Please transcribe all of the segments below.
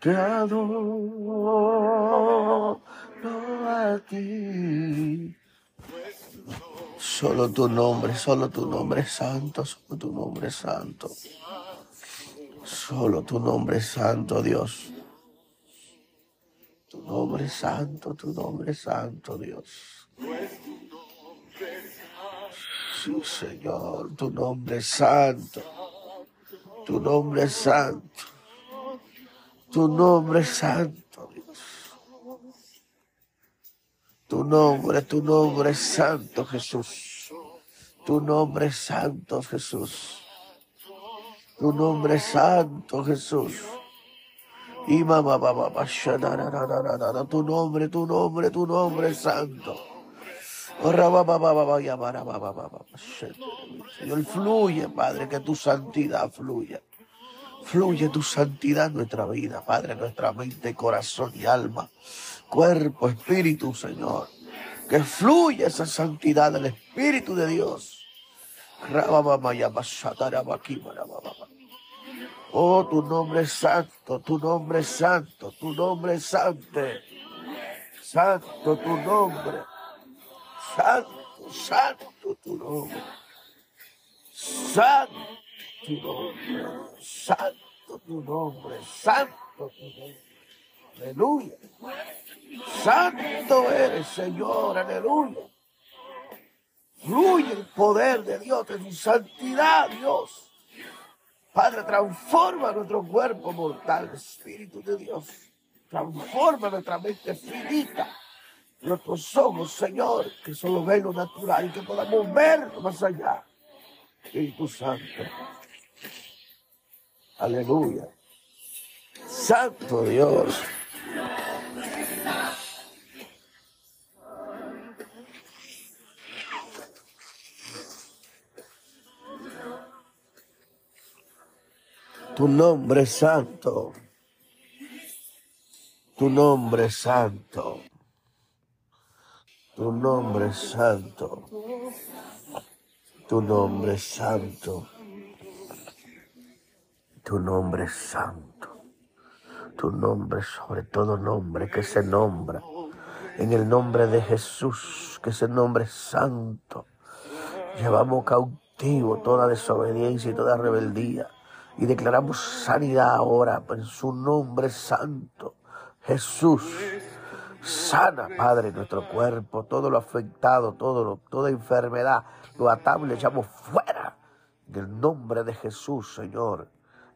Te adoro a ti. Solo tu nombre, solo tu nombre santo, solo tu nombre santo. Solo tu nombre santo, Dios. Tu nombre santo, tu nombre santo, Dios. Sí, Señor, tu nombre santo. Tu nombre santo. Tu nombre es santo, Dios. Tu nombre, tu nombre es santo, Jesús. Tu nombre es santo, Jesús. Tu nombre es santo, Jesús. Y mamá, mamá, tu nombre, tu nombre, tu nombre es santo. Señor, fluye, Padre, que tu santidad fluya. Fluye tu santidad en nuestra vida, Padre, nuestra mente, corazón y alma, cuerpo, espíritu, Señor. Que fluya esa santidad del Espíritu de Dios. Oh, tu nombre es santo, tu nombre es santo, tu nombre es santo. Santo tu nombre, santo, santo tu nombre, santo tu nombre, santo tu nombre, santo tu nombre. Aleluya. Santo eres, Señor, aleluya. Fluye el poder de Dios, de tu santidad, Dios. Padre, transforma nuestro cuerpo mortal, Espíritu de Dios. Transforma nuestra mente finita, nuestros ojos, Señor, que solo ven lo natural y que podamos ver más allá. Espíritu Santo. Aleluya. Santo Dios. Tu nombre es santo. Tu nombre es santo. Tu nombre es santo. Tu nombre es santo. Tu nombre es santo. Tu nombre sobre todo nombre que se nombra. En el nombre de Jesús, que ese nombre es santo. Llevamos cautivo toda desobediencia y toda rebeldía. Y declaramos sanidad ahora en su nombre santo. Jesús, sana, Padre, nuestro cuerpo, todo lo afectado, todo lo, toda enfermedad, lo atamos y le echamos fuera. En el nombre de Jesús, Señor.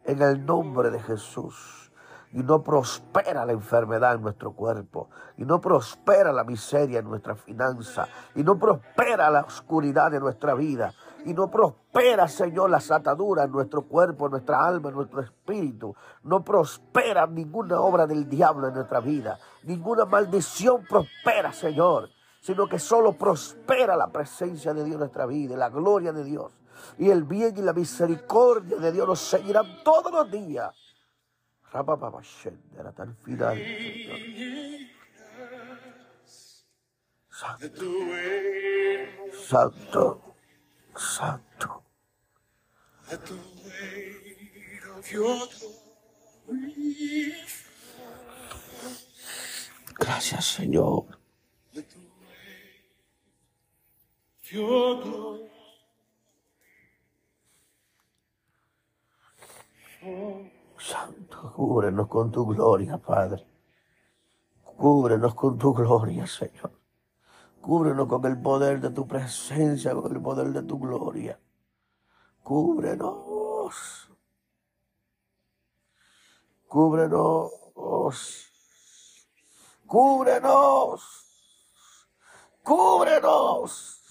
En el nombre de Jesús. Y no prospera la enfermedad en nuestro cuerpo. Y no prospera la miseria en nuestra finanza. Y no prospera la oscuridad de nuestra vida. Y no prospera, Señor, las ataduras en nuestro cuerpo, en nuestra alma, en nuestro espíritu. No prospera ninguna obra del diablo en nuestra vida. Ninguna maldición prospera, Señor. Sino que solo prospera la presencia de Dios en nuestra vida, la gloria de Dios. Y el bien y la misericordia de Dios nos seguirán todos los días. Hasta el final. Santo, santo, santo. Gracias, Señor. Santo, cúbrenos con tu gloria, Padre. Cúbrenos con tu gloria, Señor. Cúbrenos con el poder de tu presencia, con el poder de tu gloria. Cúbrenos. Cúbrenos. Cúbrenos. Cúbrenos.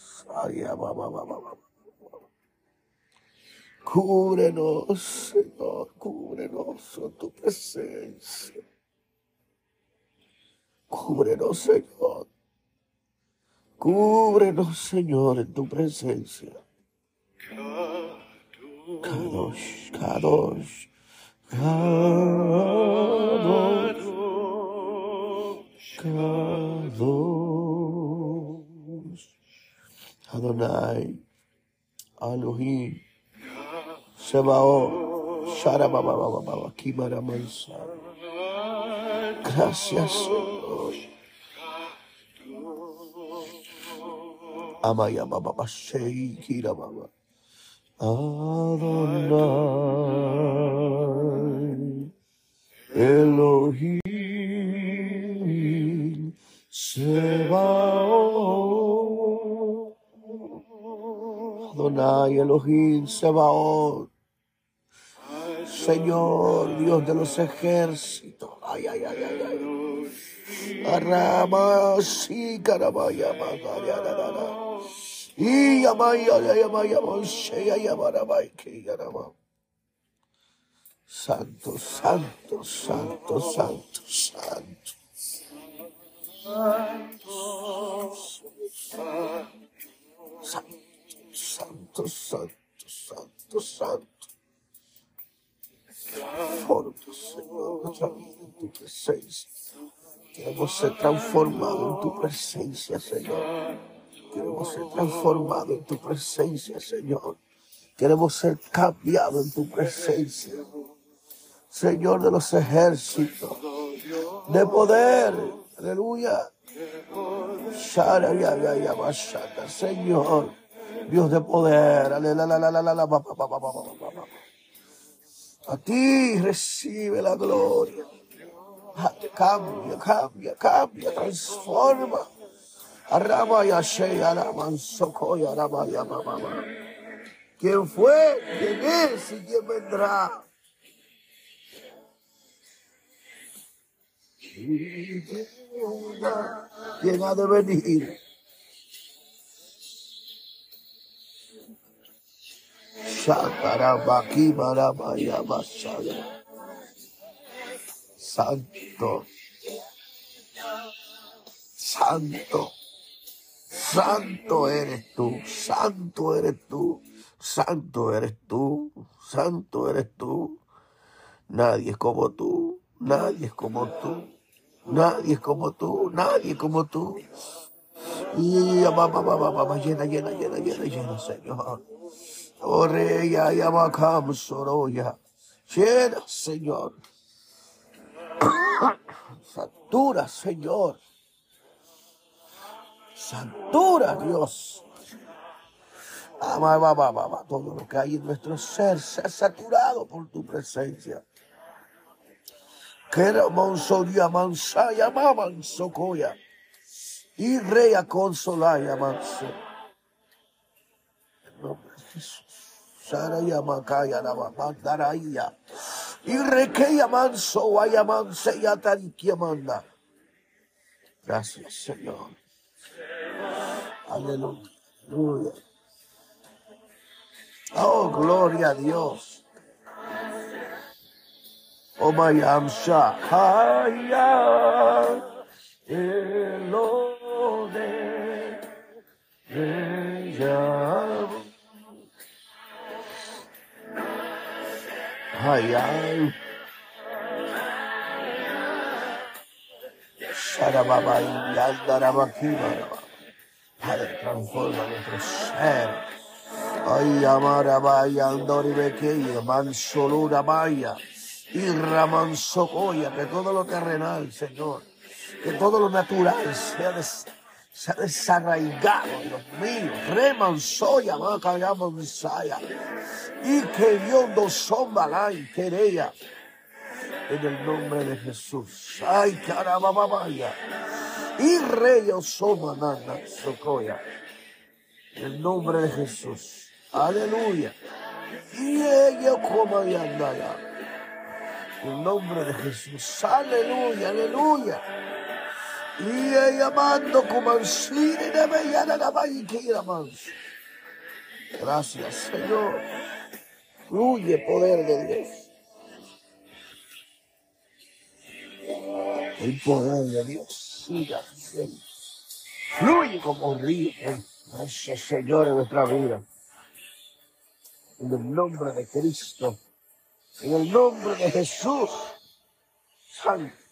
Cúbrenos, Señor, cúbrenos con tu presencia. Cúbrenos, Señor. Cúbrenos, Señor, en tu presencia. Kadosh, Kadosh, Kadosh, Kadosh. Adonai, Elohim, Sebao, Sharababababa, Kimaramansa. Gracias. Amaya Baba Sheikira Baba. Adonai Elohim Sebaot. Adonai Elohim Sebaot. Señor, Dios de los ejércitos. Ay, ay, ay, ay, ay. Arama, sí, carabaya. Y amaya, ya, amaya, que yarama. Santo, santo, santo, santo, santo. Santo, santo, santo, santo, santo. Forma, Señor, nuestra vida en tu presencia. Queremos ser transformados en tu presencia, Señor. Queremos ser transformados en tu presencia, Señor. Queremos ser cambiados en tu presencia. Señor de los ejércitos, de poder. Aleluya. Señor, Dios de poder. A ti recibe la gloria. Ah, cambia, cambia, cambia, transforma. Arraba y ¿Quién fue? ¿Quién es? ¿Y quién vendrá? ¿Quién ha de venir? Santo, santo, santo eres tú, santo eres tú, santo eres tú, santo eres tú. Nadie es como tú, nadie es como tú, nadie es como tú, nadie es como tú. Y va, va, va, va, llena, llena, llena, llena, llena, Señor. Ore ya ya makam soroya. Llena, Señor. Satura, Señor. Satura, Dios. Ama, va, va, va, va. Todo lo que hay en nuestro ser sea saturado por tu presencia. Que era monsoria mansaya maman socoya. Y rea consolaya manso. En nombre de Jesús. Y requeya manso vaya manseya tarikia manda. Gracias, Señor. Aleluya. Oh, gloria a Dios. Oh, my amsha. Haya. Sharababa y Yandarabakima. Padre, transforma nuestro ser. Ay, amara vaya, andori bequeya, mansolura vaya, y ramansocoya, que todo lo terrenal, Señor, que todo lo natural sea, des- sea desarraigado, Dios mío, remansoya, macaya, mansaya, y que Dios nos sombalay, querea, en el nombre de Jesús. Ay, caramba, vaya, y rey osoma, nana, socoya. En el nombre de Jesús. Aleluya. Y ella como y. En el nombre de Jesús. Aleluya, aleluya. Y ella mando como ansí de bellana la baiquera manso. Gracias, Señor. Fluye poder de Dios. El poder de Dios. Siga. Fluye como río. Gracias, Señor, en nuestra vida. En el nombre de Cristo. En el nombre de Jesús. Santo.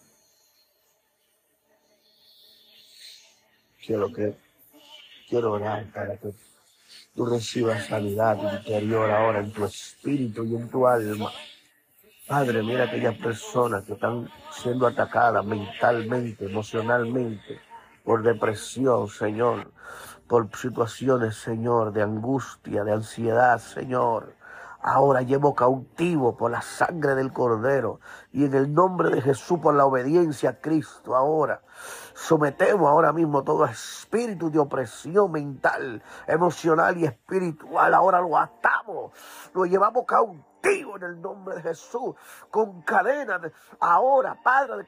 Quiero que, quiero orar para que tú recibas sanidad interior ahora en tu espíritu y en tu alma. Padre, mira aquellas personas que están siendo atacadas mentalmente, emocionalmente, por depresión, Señor, por situaciones, Señor, de angustia, de ansiedad, Señor. Ahora llevo cautivo por la sangre del Cordero y en el nombre de Jesús por la obediencia a Cristo. Ahora sometemos ahora mismo todo espíritu de opresión mental, emocional y espiritual. Ahora lo atamos, lo llevamos cautivo en el nombre de Jesús, con cadenas. Ahora, Padre,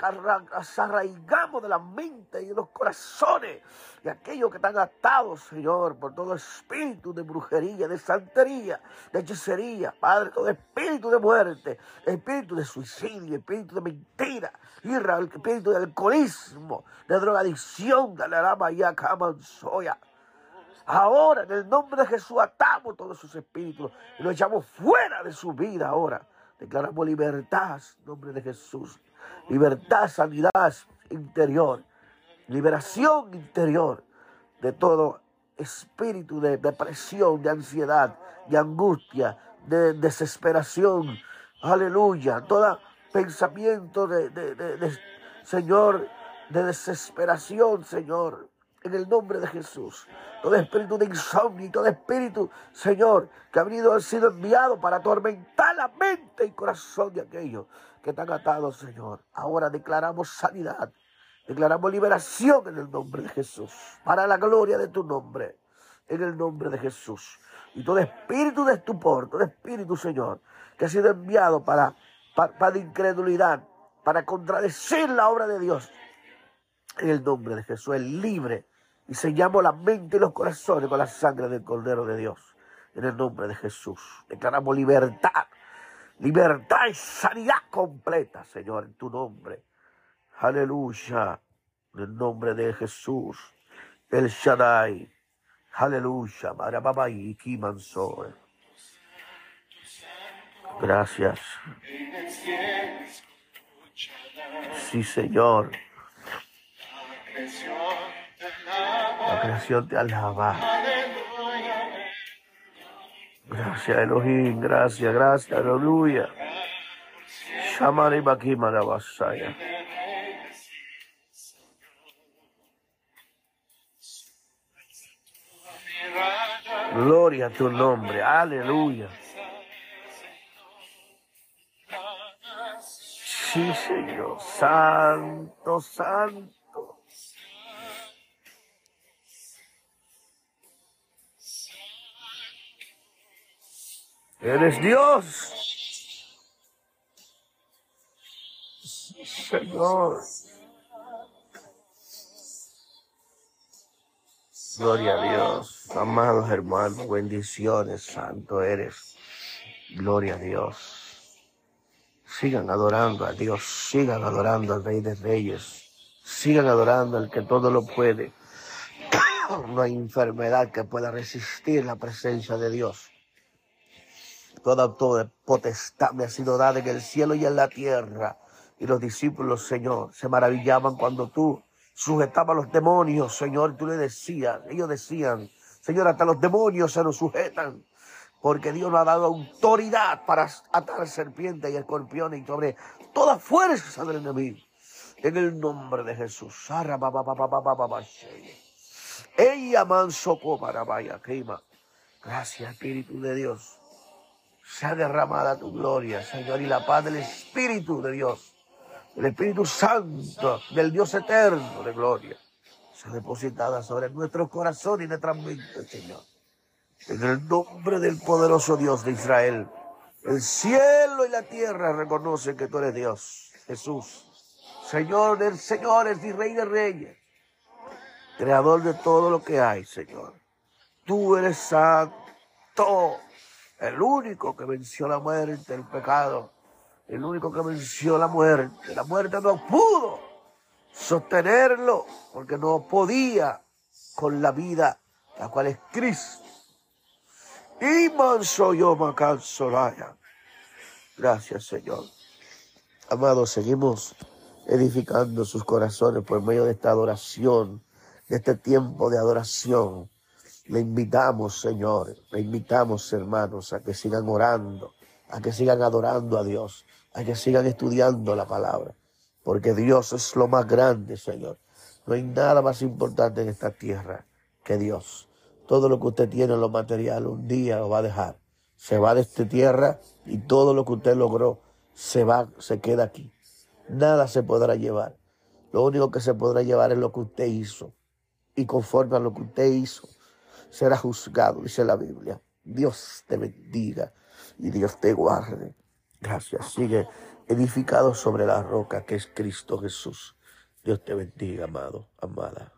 arraigamos de la mente y de los corazones de aquellos que están atados, Señor, por todo espíritu de brujería, de santería, de hechicería, Padre, todo espíritu de muerte, espíritu de suicidio, espíritu de mentira, espíritu de alcoholismo, de drogadicción, de la lama y soya. Ahora, en el nombre de Jesús, atamos todos sus espíritus y los echamos fuera de su vida ahora. Declaramos libertad en nombre de Jesús. Libertad, sanidad interior. Liberación interior de todo espíritu de depresión, de ansiedad, de angustia, de desesperación. Aleluya. Todo pensamiento de, de Señor, de desesperación, Señor en el nombre de Jesús. Todo espíritu de insomnio, todo espíritu, Señor, que ha venido, ha sido enviado para atormentar la mente y corazón de aquellos que están atados, Señor. Ahora declaramos sanidad, declaramos liberación en el nombre de Jesús, para la gloria de tu nombre, en el nombre de Jesús. Y todo espíritu de estupor, todo espíritu, Señor, que ha sido enviado para, para, para incredulidad, para contradecir la obra de Dios, en el nombre de Jesús, es libre y sellamos la mente y los corazones con la sangre del Cordero de Dios. En el nombre de Jesús. Declaramos libertad. Libertad y sanidad completa, Señor, en tu nombre. Aleluya. En el nombre de Jesús. El Shaddai. Aleluya. Gracias. Sí, Señor. La creación te alaba. Gracias, Elohim. Gracias, gracias, aleluya. Shamari Bakima Basaya. Gloria a tu nombre, aleluya. Sí, Señor, santo, santo. Eres Dios. Señor. Gloria a Dios. Amados hermanos, bendiciones, santo eres. Gloria a Dios. Sigan adorando a Dios, sigan adorando al Rey de Reyes, sigan adorando al que todo lo puede. No hay enfermedad que pueda resistir la presencia de Dios. Toda potestad me ha sido dada en el cielo y en la tierra. Y los discípulos, Señor, se maravillaban cuando tú sujetabas a los demonios, Señor. Tú le decías, ellos decían, Señor, hasta los demonios se nos sujetan. Porque Dios nos ha dado autoridad para atar serpientes y escorpiones y sobre toda fuerza del enemigo. En el nombre de Jesús. Ella manso para vaya Gracias, Espíritu de Dios sea derramada tu gloria, Señor, y la paz del Espíritu de Dios, el Espíritu Santo, del Dios eterno de gloria, sea depositada sobre nuestro corazón y nuestra mente, Señor. En el nombre del poderoso Dios de Israel, el cielo y la tierra reconocen que tú eres Dios, Jesús, Señor de señores y Rey de reyes, Creador de todo lo que hay, Señor. Tú eres santo el único que venció la muerte, el pecado, el único que venció la muerte. La muerte no pudo sostenerlo porque no podía con la vida, la cual es Cristo. Y manso yo solaya. Gracias, Señor. Amados, seguimos edificando sus corazones por medio de esta adoración, de este tiempo de adoración. Le invitamos, Señor, le invitamos, hermanos, a que sigan orando, a que sigan adorando a Dios a que sigan estudiando la palabra, porque Dios es lo más grande, Señor. No hay nada más importante en esta tierra que Dios. Todo lo que usted tiene en lo material un día lo va a dejar. Se va de esta tierra y todo lo que usted logró se va, se queda aquí. Nada se podrá llevar. Lo único que se podrá llevar es lo que usted hizo. Y conforme a lo que usted hizo, será juzgado, dice la Biblia. Dios te bendiga y Dios te guarde. Gracias. Sigue edificado sobre la roca que es Cristo Jesús. Dios te bendiga, amado, amada.